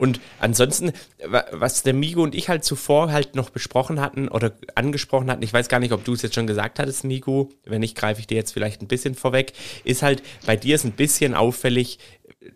Und ansonsten, was der Migo und ich halt zuvor halt noch besprochen hatten oder angesprochen hatten, ich weiß gar nicht, ob du es jetzt schon gesagt hattest, Migo, wenn nicht, greife ich dir jetzt vielleicht ein bisschen vorweg, ist halt, bei dir ist ein bisschen auffällig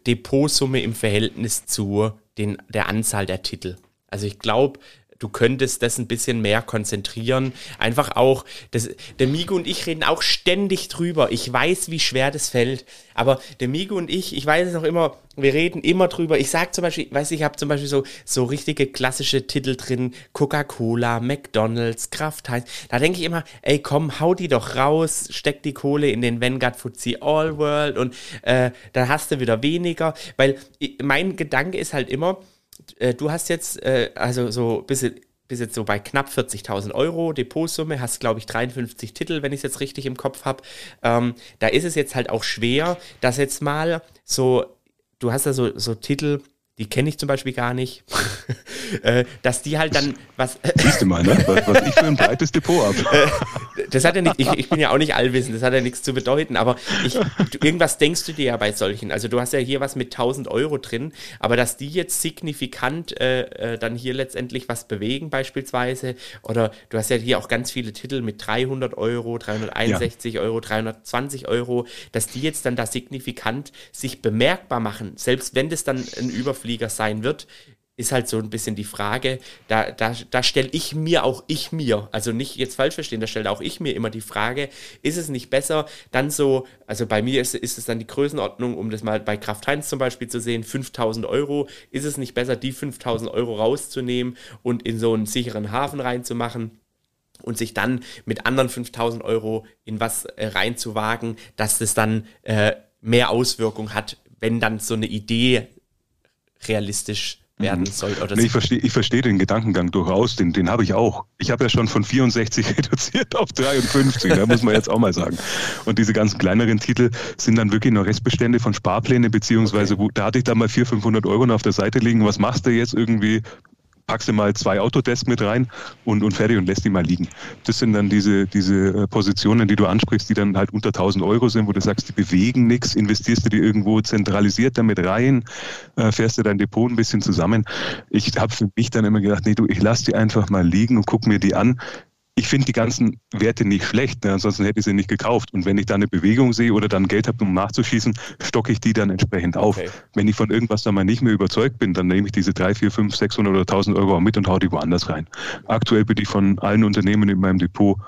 Depotsumme im Verhältnis zu den, der Anzahl der Titel. Also ich glaube, du könntest das ein bisschen mehr konzentrieren. Einfach auch, das, der Migo und ich reden auch ständig drüber. Ich weiß, wie schwer das fällt. Aber der Migo und ich, ich weiß es noch immer, wir reden immer drüber. Ich sag zum Beispiel, weiß ich habe zum Beispiel so, so richtige klassische Titel drin. Coca-Cola, McDonalds, Kraft Heinz. Da denke ich immer, ey komm, hau die doch raus, steck die Kohle in den Vanguard FTSE All World und äh, dann hast du wieder weniger. Weil mein Gedanke ist halt immer, äh, du hast jetzt, äh, also so bis, bis jetzt so bei knapp 40.000 Euro Depotsumme, hast glaube ich 53 Titel, wenn ich es jetzt richtig im Kopf habe. Ähm, da ist es jetzt halt auch schwer, dass jetzt mal so, du hast da so, so Titel, die kenne ich zum Beispiel gar nicht, äh, dass die halt dann was. Siehst du mal, ne? was, was ich für ein breites Depot habe. Äh, das hat ja nicht, ich, ich, bin ja auch nicht allwissend, das hat ja nichts zu bedeuten, aber ich, du, irgendwas denkst du dir ja bei solchen. Also du hast ja hier was mit 1000 Euro drin, aber dass die jetzt signifikant äh, äh, dann hier letztendlich was bewegen, beispielsweise, oder du hast ja hier auch ganz viele Titel mit 300 Euro, 361 ja. Euro, 320 Euro, dass die jetzt dann da signifikant sich bemerkbar machen, selbst wenn das dann ein Überfluss Flieger sein wird, ist halt so ein bisschen die Frage, da, da, da stelle ich mir auch ich mir, also nicht jetzt falsch verstehen, da stellt auch ich mir immer die Frage, ist es nicht besser, dann so, also bei mir ist, ist es dann die Größenordnung, um das mal bei Kraft Heinz zum Beispiel zu sehen, 5000 Euro, ist es nicht besser, die 5000 Euro rauszunehmen und in so einen sicheren Hafen reinzumachen? und sich dann mit anderen 5000 Euro in was äh, reinzuwagen, dass das dann äh, mehr Auswirkung hat, wenn dann so eine Idee realistisch werden mhm. soll. Oder nee, ich verstehe ich versteh den Gedankengang durchaus, den, den habe ich auch. Ich habe ja schon von 64 reduziert auf 53, da muss man jetzt auch mal sagen. Und diese ganzen kleineren Titel sind dann wirklich nur Restbestände von Sparpläne, beziehungsweise okay. wo, da hatte ich da mal 400, 500 Euro auf der Seite liegen. Was machst du jetzt irgendwie? Packst du mal zwei Autodesk mit rein und, und fertig und lässt die mal liegen. Das sind dann diese, diese äh, Positionen, die du ansprichst, die dann halt unter 1000 Euro sind, wo du sagst, die bewegen nichts, investierst du die irgendwo zentralisiert damit rein, äh, fährst du dein Depot ein bisschen zusammen. Ich habe für mich dann immer gedacht, nee, du, ich lass die einfach mal liegen und guck mir die an ich finde die ganzen Werte nicht schlecht, ne? ansonsten hätte ich sie nicht gekauft. Und wenn ich da eine Bewegung sehe oder dann Geld habe, um nachzuschießen, stocke ich die dann entsprechend auf. Okay. Wenn ich von irgendwas dann mal nicht mehr überzeugt bin, dann nehme ich diese 3, 4, 5, 600 oder 1000 Euro auch mit und haue die woanders rein. Aktuell bin ich von allen Unternehmen in meinem Depot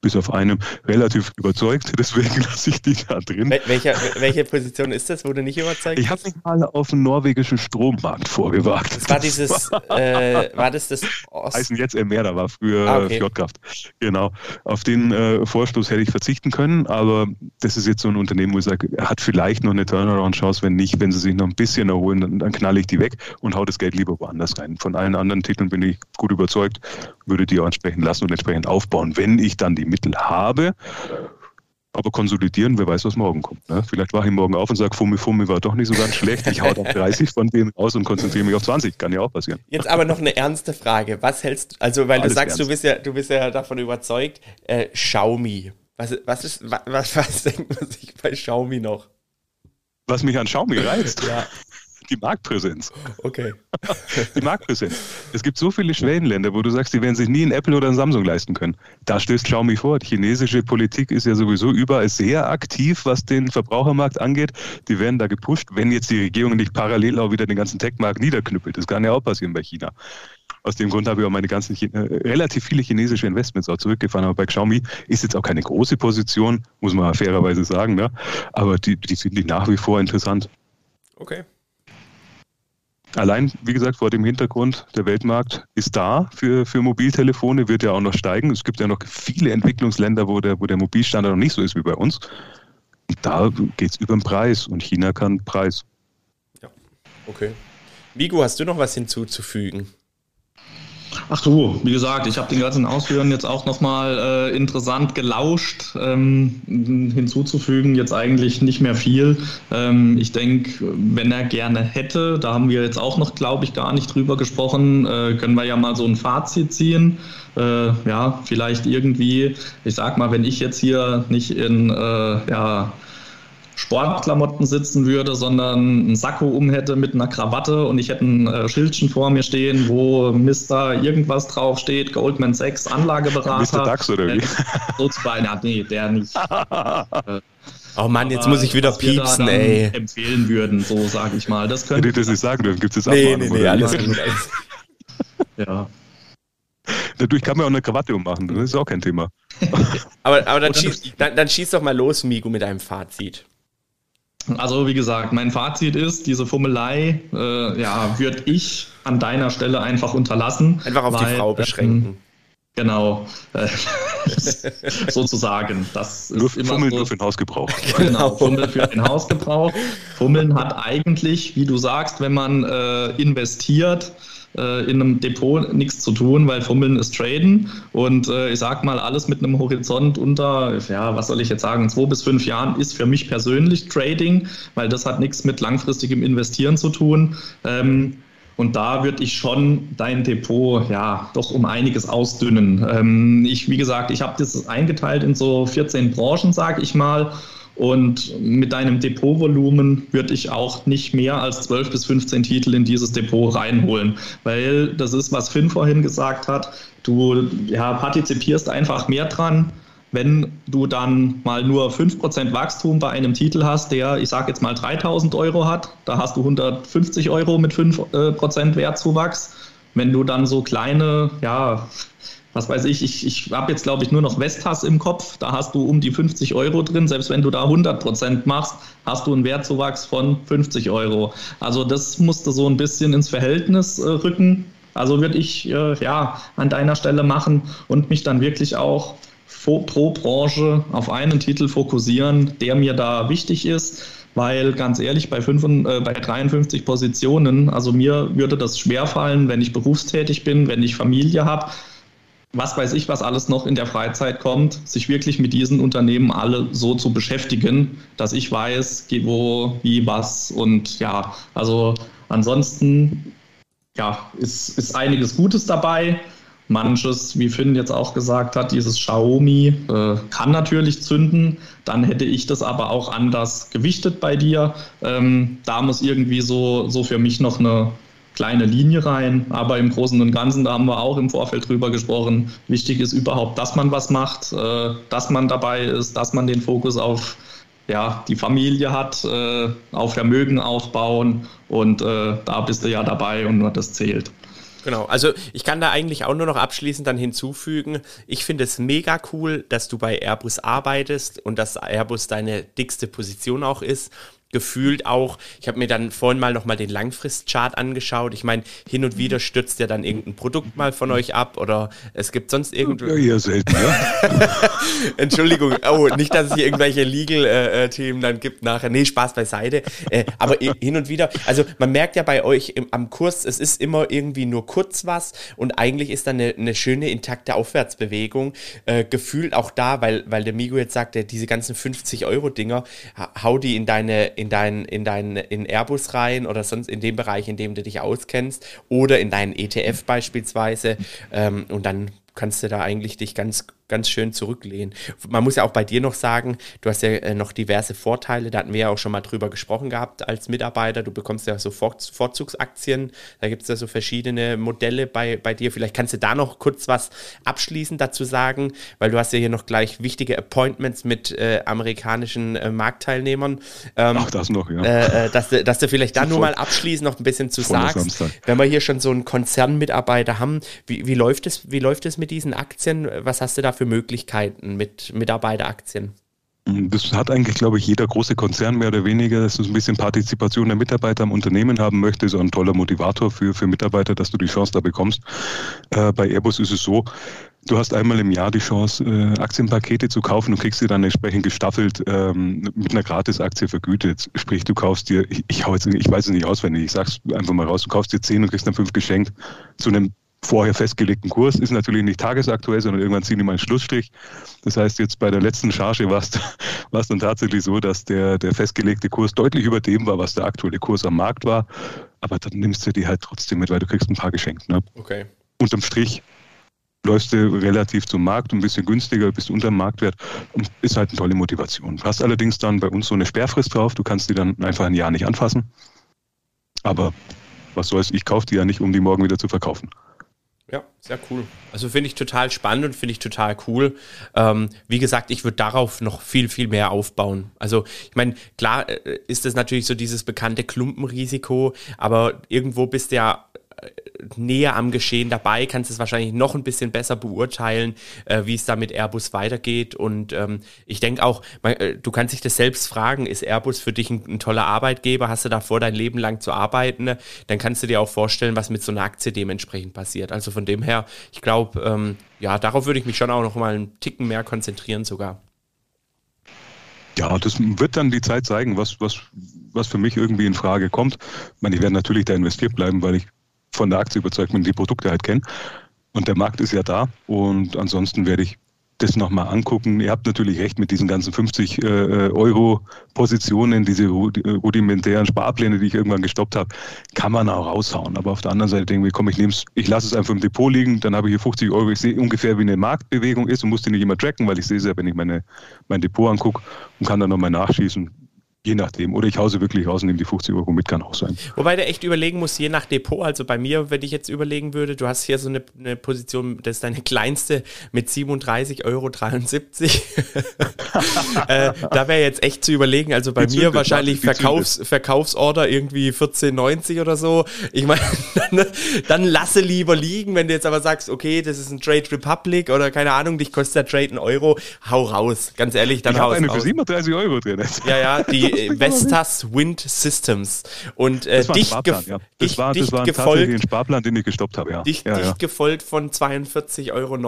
bis auf einem relativ überzeugt, deswegen lasse ich die da drin. Welche, welche Position ist das, wo du nicht überzeugt Ich habe mich mal auf den norwegischen Strommarkt vorgewagt. Das war dieses, äh, war das das Ost Heißen jetzt mehr, da war früher ah, okay. Fjordkraft. Genau. Auf den äh, Vorstoß hätte ich verzichten können, aber das ist jetzt so ein Unternehmen, wo ich sage, hat vielleicht noch eine Turnaround-Chance, wenn nicht, wenn sie sich noch ein bisschen erholen, dann, dann knalle ich die weg und hau das Geld lieber woanders rein. Von allen anderen Titeln bin ich gut überzeugt, würde die auch entsprechend lassen und entsprechend aufbauen, wenn ich dann die Mittel habe. Aber konsolidieren, wer weiß, was morgen kommt. Ne? Vielleicht wache ich morgen auf und sage, Fummi, Fummi war doch nicht so ganz schlecht. Ich hau dann 30 von denen raus und konzentriere mich auf 20. Kann ja auch passieren. Jetzt aber noch eine ernste Frage. Was hältst du, also weil Alles du sagst, du bist ja, du bist ja davon überzeugt, äh, Xiaomi. Was, was, ist, was, was denkt man sich bei Xiaomi noch? Was mich an Xiaomi reizt? ja die Marktpräsenz. Okay. Die Marktpräsenz. Es gibt so viele Schwellenländer, wo du sagst, die werden sich nie ein Apple oder ein Samsung leisten können. Da stößt Xiaomi vor. Die chinesische Politik ist ja sowieso überall sehr aktiv, was den Verbrauchermarkt angeht. Die werden da gepusht, wenn jetzt die Regierung nicht parallel auch wieder den ganzen Tech-Markt niederknüppelt. Das kann ja auch passieren bei China. Aus dem Grund habe ich auch meine ganzen äh, relativ viele chinesische Investments auch zurückgefahren. Aber bei Xiaomi ist jetzt auch keine große Position, muss man fairerweise sagen. Ne? Aber die, die finde ich nach wie vor interessant. Okay. Allein, wie gesagt, vor dem Hintergrund, der Weltmarkt ist da für, für Mobiltelefone, wird ja auch noch steigen. Es gibt ja noch viele Entwicklungsländer, wo der, wo der Mobilstandard noch nicht so ist wie bei uns. Und da geht es über den Preis und China kann Preis. Ja, okay. Vigo, hast du noch was hinzuzufügen? Ach du, wie gesagt, ich habe den ganzen Ausführungen jetzt auch nochmal äh, interessant gelauscht. Ähm, hinzuzufügen jetzt eigentlich nicht mehr viel. Ähm, ich denke, wenn er gerne hätte, da haben wir jetzt auch noch, glaube ich, gar nicht drüber gesprochen, äh, können wir ja mal so ein Fazit ziehen. Äh, ja, vielleicht irgendwie, ich sag mal, wenn ich jetzt hier nicht in, äh, ja, Sportklamotten sitzen würde, sondern ein Sakko um hätte mit einer Krawatte und ich hätte ein äh, Schildchen vor mir stehen, wo Mr. irgendwas draufsteht, Goldman Sachs Anlageberater. Mr. Dax oder wie? So zu beiden, nee, der nicht. oh Mann, jetzt muss ich wieder piepsen, ey. empfehlen würden, so sage ich mal. Das könnte ich das nicht sagen dürfen, gibt es jetzt Nee, nee, nee, alles gut. ja. Dadurch kann man auch eine Krawatte ummachen, das ist auch kein Thema. aber aber dann, schieß, dann, dann schieß doch mal los, Migo, mit einem Fazit. Also wie gesagt, mein Fazit ist, diese Fummelei, äh, ja, würde ich an deiner Stelle einfach unterlassen. Einfach auf weil, die Frau beschränken. Ähm, genau, äh, sozusagen. Das ist immer Fummeln so, nur für den Hausgebrauch. Genau, Fummeln für den Hausgebrauch. Fummeln hat eigentlich, wie du sagst, wenn man äh, investiert, äh, in einem Depot nichts zu tun, weil Fummeln ist Traden. Und äh, ich sag mal, alles mit einem Horizont unter, ja, was soll ich jetzt sagen, zwei bis fünf Jahren ist für mich persönlich Trading, weil das hat nichts mit langfristigem Investieren zu tun. Ähm, und da würde ich schon dein Depot ja doch um einiges ausdünnen. Ähm, ich, wie gesagt, ich habe das eingeteilt in so 14 Branchen, sage ich mal. Und mit deinem Depotvolumen würde ich auch nicht mehr als 12 bis 15 Titel in dieses Depot reinholen, weil das ist, was Finn vorhin gesagt hat. Du ja, partizipierst einfach mehr dran. wenn du dann mal nur 5% Wachstum bei einem Titel hast, der, ich sage jetzt mal 3000 Euro hat, da hast du 150 Euro mit 5% Wertzuwachs. Wenn du dann so kleine, ja, was weiß ich, ich, ich habe jetzt glaube ich nur noch Vestas im Kopf, da hast du um die 50 Euro drin, selbst wenn du da 100% machst, hast du einen Wertzuwachs von 50 Euro. Also das musste so ein bisschen ins Verhältnis äh, rücken. Also würde ich äh, ja an deiner Stelle machen und mich dann wirklich auch pro Branche auf einen Titel fokussieren, der mir da wichtig ist. Weil ganz ehrlich, bei, 5, äh, bei 53 Positionen, also mir würde das schwerfallen, wenn ich berufstätig bin, wenn ich Familie habe, was weiß ich, was alles noch in der Freizeit kommt, sich wirklich mit diesen Unternehmen alle so zu beschäftigen, dass ich weiß, wo, wie, was und ja, also ansonsten ja, ist, ist einiges Gutes dabei. Manches, wie Finn jetzt auch gesagt hat, dieses Xiaomi äh, kann natürlich zünden. Dann hätte ich das aber auch anders gewichtet bei dir. Ähm, da muss irgendwie so, so für mich noch eine kleine Linie rein. Aber im Großen und Ganzen, da haben wir auch im Vorfeld drüber gesprochen. Wichtig ist überhaupt, dass man was macht, äh, dass man dabei ist, dass man den Fokus auf ja, die Familie hat, äh, auf Vermögen aufbauen und äh, da bist du ja dabei und nur das zählt. Genau, also ich kann da eigentlich auch nur noch abschließend dann hinzufügen, ich finde es mega cool, dass du bei Airbus arbeitest und dass Airbus deine dickste Position auch ist gefühlt auch, ich habe mir dann vorhin mal nochmal den Langfristchart angeschaut. Ich meine, hin und wieder stürzt ja dann irgendein Produkt mal von euch ab oder es gibt sonst irgendwo. Ja, eher selten, ja. Entschuldigung, oh, nicht, dass es hier irgendwelche Legal-Themen äh, dann gibt nachher. Nee, Spaß beiseite. Äh, aber hin und wieder, also man merkt ja bei euch im, am Kurs, es ist immer irgendwie nur kurz was und eigentlich ist dann eine, eine schöne, intakte Aufwärtsbewegung. Äh, gefühlt auch da, weil, weil der Migo jetzt sagt, der, diese ganzen 50-Euro-Dinger, hau die in deine in deinen in dein, in Airbus rein oder sonst in dem Bereich, in dem du dich auskennst oder in deinen ETF beispielsweise ähm, und dann kannst du da eigentlich dich ganz ganz schön zurücklehnen. Man muss ja auch bei dir noch sagen, du hast ja äh, noch diverse Vorteile, da hatten wir ja auch schon mal drüber gesprochen gehabt als Mitarbeiter. Du bekommst ja so Vorzugsaktien, da gibt es ja so verschiedene Modelle bei, bei dir. Vielleicht kannst du da noch kurz was abschließend dazu sagen, weil du hast ja hier noch gleich wichtige Appointments mit äh, amerikanischen äh, Marktteilnehmern. Ähm, Ach, das noch, ja. Äh, äh dass, dass du vielleicht da nur mal abschließend noch ein bisschen zu sagst, Samstag. wenn wir hier schon so einen Konzernmitarbeiter haben, wie, wie, läuft es, wie läuft es mit diesen Aktien? Was hast du da für Möglichkeiten mit Mitarbeiteraktien? Das hat eigentlich, glaube ich, jeder große Konzern mehr oder weniger, dass du ein bisschen Partizipation der Mitarbeiter am Unternehmen haben möchtest. So ein toller Motivator für, für Mitarbeiter, dass du die Chance da bekommst. Äh, bei Airbus ist es so, du hast einmal im Jahr die Chance, äh, Aktienpakete zu kaufen und kriegst sie dann entsprechend gestaffelt ähm, mit einer Gratisaktie vergütet. Sprich, du kaufst dir, ich, ich, hau jetzt, ich weiß es nicht auswendig, ich sag's einfach mal raus, du kaufst dir zehn und kriegst dann fünf geschenkt zu einem vorher festgelegten Kurs, ist natürlich nicht tagesaktuell, sondern irgendwann ziehen die mal einen Schlussstrich. Das heißt, jetzt bei der letzten Charge war es dann tatsächlich so, dass der, der festgelegte Kurs deutlich über dem war, was der aktuelle Kurs am Markt war. Aber dann nimmst du die halt trotzdem mit, weil du kriegst ein paar geschenkt. Ne? Okay. Unterm Strich läufst du relativ zum Markt, ein bisschen günstiger, bist unter dem Marktwert und ist halt eine tolle Motivation. Du hast allerdings dann bei uns so eine Sperrfrist drauf, du kannst die dann einfach ein Jahr nicht anfassen. Aber was soll's, ich kaufe die ja nicht, um die morgen wieder zu verkaufen. Ja, sehr cool. Also finde ich total spannend und finde ich total cool. Ähm, wie gesagt, ich würde darauf noch viel, viel mehr aufbauen. Also ich meine, klar äh, ist das natürlich so dieses bekannte Klumpenrisiko, aber irgendwo bist du ja näher am Geschehen dabei, kannst es wahrscheinlich noch ein bisschen besser beurteilen, äh, wie es da mit Airbus weitergeht. Und ähm, ich denke auch, man, äh, du kannst dich das selbst fragen, ist Airbus für dich ein, ein, toller Arbeitgeber? Hast du da vor, dein Leben lang zu arbeiten? Dann kannst du dir auch vorstellen, was mit so einer Aktie dementsprechend passiert. Also von dem her, ich glaube, ähm, ja, darauf würde ich mich schon auch noch mal einen Ticken mehr konzentrieren sogar. Ja, das wird dann die Zeit zeigen, was, was, was für mich irgendwie in Frage kommt. Ich meine, ich werde natürlich da investiert bleiben, weil ich von der Aktie überzeugt bin, die Produkte halt kenne. Und der Markt ist ja da. Und ansonsten werde ich das nochmal angucken. Ihr habt natürlich recht mit diesen ganzen 50 äh, Euro Positionen, diese rudimentären Sparpläne, die ich irgendwann gestoppt habe, kann man auch raushauen. Aber auf der anderen Seite denke ich, komm, ich ich lasse es einfach im Depot liegen, dann habe ich hier 50 Euro. Ich sehe ungefähr, wie eine Marktbewegung ist und muss die nicht immer tracken, weil ich sehe es ja, wenn ich meine, mein Depot angucke und kann dann nochmal nachschießen Je nachdem. Oder ich hause wirklich raus und nehme die 50 Euro mit, kann auch sein. Wobei du echt überlegen musst, je nach Depot. Also bei mir, wenn ich jetzt überlegen würde, du hast hier so eine, eine Position, das ist deine kleinste mit 37,73 Euro. äh, da wäre jetzt echt zu überlegen. Also bei mir wahrscheinlich Verkaufs, Verkaufsorder irgendwie 14,90 oder so. Ich meine, dann, dann, lasse lieber liegen. Wenn du jetzt aber sagst, okay, das ist ein Trade Republic oder keine Ahnung, dich kostet der Trade einen Euro, hau raus. Ganz ehrlich, dann ich hau eine für 37 Euro drin. Ja, ja, die Vestas Wind Systems. Und äh, dicht, Sparplan, ja. Dicht, war, gefolgt, Sparplan, den ich gestoppt habe, ja. Dicht, ja, dicht gefolgt von 42,90 Euro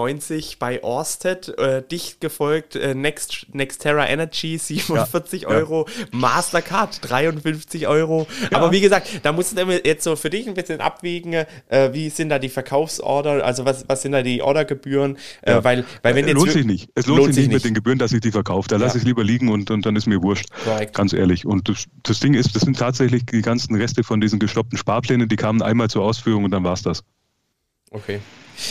bei Orsted, äh, dicht gefolgt äh, Next, Nextera Energy 47 Euro, Mastercard 53 Euro. Aber wie gesagt, da musst du jetzt so für dich ein bisschen abwägen, äh, wie sind da die Verkaufsorder, also was, was sind da die Ordergebühren, äh, weil, weil wenn es jetzt lohnt sich nicht. Es lohnt, lohnt sich nicht mit den Gebühren, dass ich die verkaufe. Da lasse ich lieber liegen und, und dann ist mir wurscht. Correct. Ganz ehrlich. Und das, das, Ding ist, das sind tatsächlich die ganzen Reste von diesen gestoppten Sparplänen, die kamen einmal zur Ausführung und dann war es das. Okay.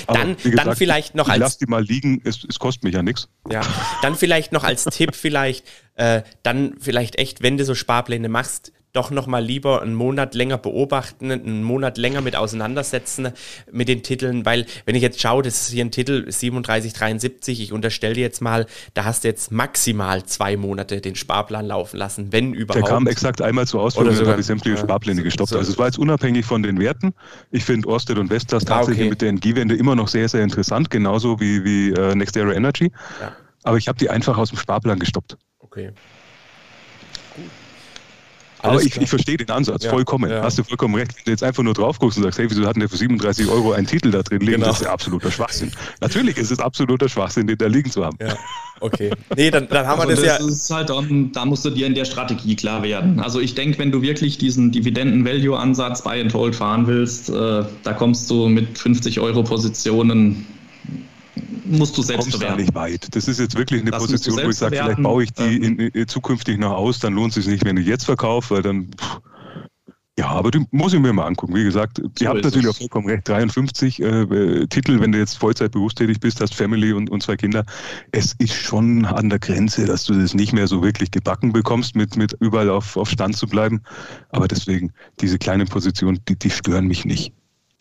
Dann, gesagt, dann vielleicht noch ich, als. Lass die mal liegen, es, es kostet mich ja nichts. Ja, dann vielleicht noch als Tipp, vielleicht, äh, dann vielleicht echt, wenn du so Sparpläne machst, doch nochmal lieber einen Monat länger beobachten, einen Monat länger mit auseinandersetzen mit den Titeln, weil wenn ich jetzt schaue, das ist hier ein Titel 3773, ich unterstelle dir jetzt mal, da hast du jetzt maximal zwei Monate den Sparplan laufen lassen, wenn überhaupt. Der kam exakt einmal zur Ausführung und habe ich sämtliche ja, Sparpläne gestoppt. So, also es war jetzt unabhängig von den Werten. Ich finde Orsted und Vestas ah, tatsächlich okay. mit der Energiewende immer noch sehr, sehr interessant, genauso wie, wie äh, Nextera Energy. Ja. Aber ich habe die einfach aus dem Sparplan gestoppt. Okay. Aber ich, ich, verstehe den Ansatz ja, vollkommen. Ja. Hast du vollkommen recht. Wenn du jetzt einfach nur drauf guckst und sagst, hey, wieso hat der für 37 Euro einen Titel da drin liegen? Genau. Das ist ja absoluter Schwachsinn. Natürlich ist es absoluter Schwachsinn, den da liegen zu haben. Ja. Okay. Nee, dann, dann haben also wir das, das ja. Ist halt, um, da musst du dir in der Strategie klar werden. Also ich denke, wenn du wirklich diesen Dividenden-Value-Ansatz bei and Hold fahren willst, äh, da kommst du mit 50 Euro Positionen musst du selbst Kommst bewerten. nicht weit. Das ist jetzt wirklich eine das Position, wo ich sage, vielleicht baue ich die in, in, zukünftig noch aus, dann lohnt es sich nicht, wenn ich jetzt verkaufe, weil dann pff, ja, aber die muss ich mir mal angucken. Wie gesagt, so ihr habt natürlich es. auch vollkommen recht. 53 äh, Titel, wenn du jetzt Vollzeit berufstätig bist, hast Family und, und zwei Kinder. Es ist schon an der Grenze, dass du das nicht mehr so wirklich gebacken bekommst, mit, mit überall auf, auf Stand zu bleiben. Aber deswegen, diese kleinen Positionen, die, die stören mich nicht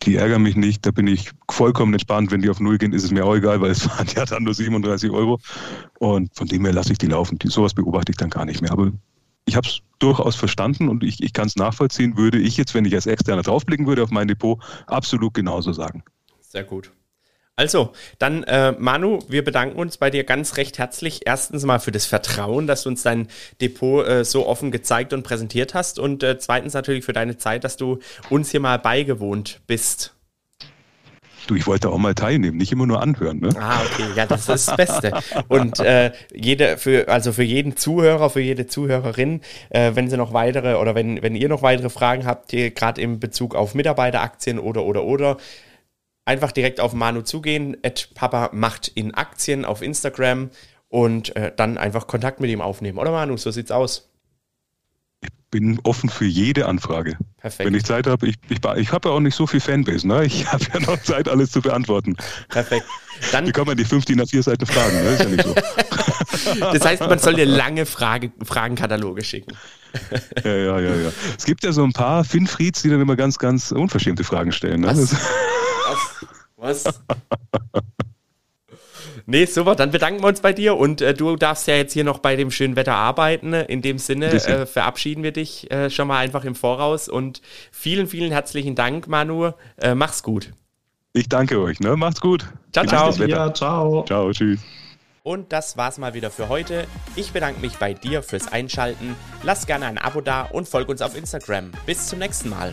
die ärgern mich nicht, da bin ich vollkommen entspannt. Wenn die auf Null gehen, ist es mir auch egal, weil es waren ja dann nur 37 Euro. Und von dem her lasse ich die laufen. Die, sowas beobachte ich dann gar nicht mehr. Aber ich habe es durchaus verstanden und ich, ich kann es nachvollziehen, würde ich jetzt, wenn ich als Externer draufblicken würde auf mein Depot, absolut genauso sagen. Sehr gut. Also, dann äh, Manu, wir bedanken uns bei dir ganz recht herzlich. Erstens mal für das Vertrauen, dass du uns dein Depot äh, so offen gezeigt und präsentiert hast. Und äh, zweitens natürlich für deine Zeit, dass du uns hier mal beigewohnt bist. Du, ich wollte auch mal teilnehmen, nicht immer nur anhören. Ne? Ah, okay, ja, das ist das Beste. Und äh, jede, für, also für jeden Zuhörer, für jede Zuhörerin, äh, wenn sie noch weitere oder wenn, wenn ihr noch weitere Fragen habt, gerade im Bezug auf Mitarbeiteraktien oder oder oder, einfach direkt auf Manu zugehen, at Papa macht in Aktien auf Instagram und äh, dann einfach Kontakt mit ihm aufnehmen. Oder Manu, so sieht's aus. Ich bin offen für jede Anfrage. Perfekt. Wenn ich Zeit habe, ich, ich, ich habe ja auch nicht so viel Fanbase, ne? Ich habe ja noch Zeit, alles zu beantworten. Perfekt. Dann Wie kann man die 15 nach 4 Seiten fragen? Ne? Ist ja nicht so. das heißt, man soll dir lange Frage, Fragenkataloge schicken. ja, ja, ja, ja. Es gibt ja so ein paar Finfrieds, die dann immer ganz, ganz unverschämte Fragen stellen. Ne? Was? Nee, super, dann bedanken wir uns bei dir und äh, du darfst ja jetzt hier noch bei dem schönen Wetter arbeiten. In dem Sinne äh, verabschieden wir dich äh, schon mal einfach im Voraus und vielen, vielen herzlichen Dank, Manu. Äh, mach's gut. Ich danke euch, ne? Macht's gut. Ciao, ciao. Ja, ciao. Ciao, tschüss. Und das war's mal wieder für heute. Ich bedanke mich bei dir fürs Einschalten. Lass gerne ein Abo da und folg uns auf Instagram. Bis zum nächsten Mal.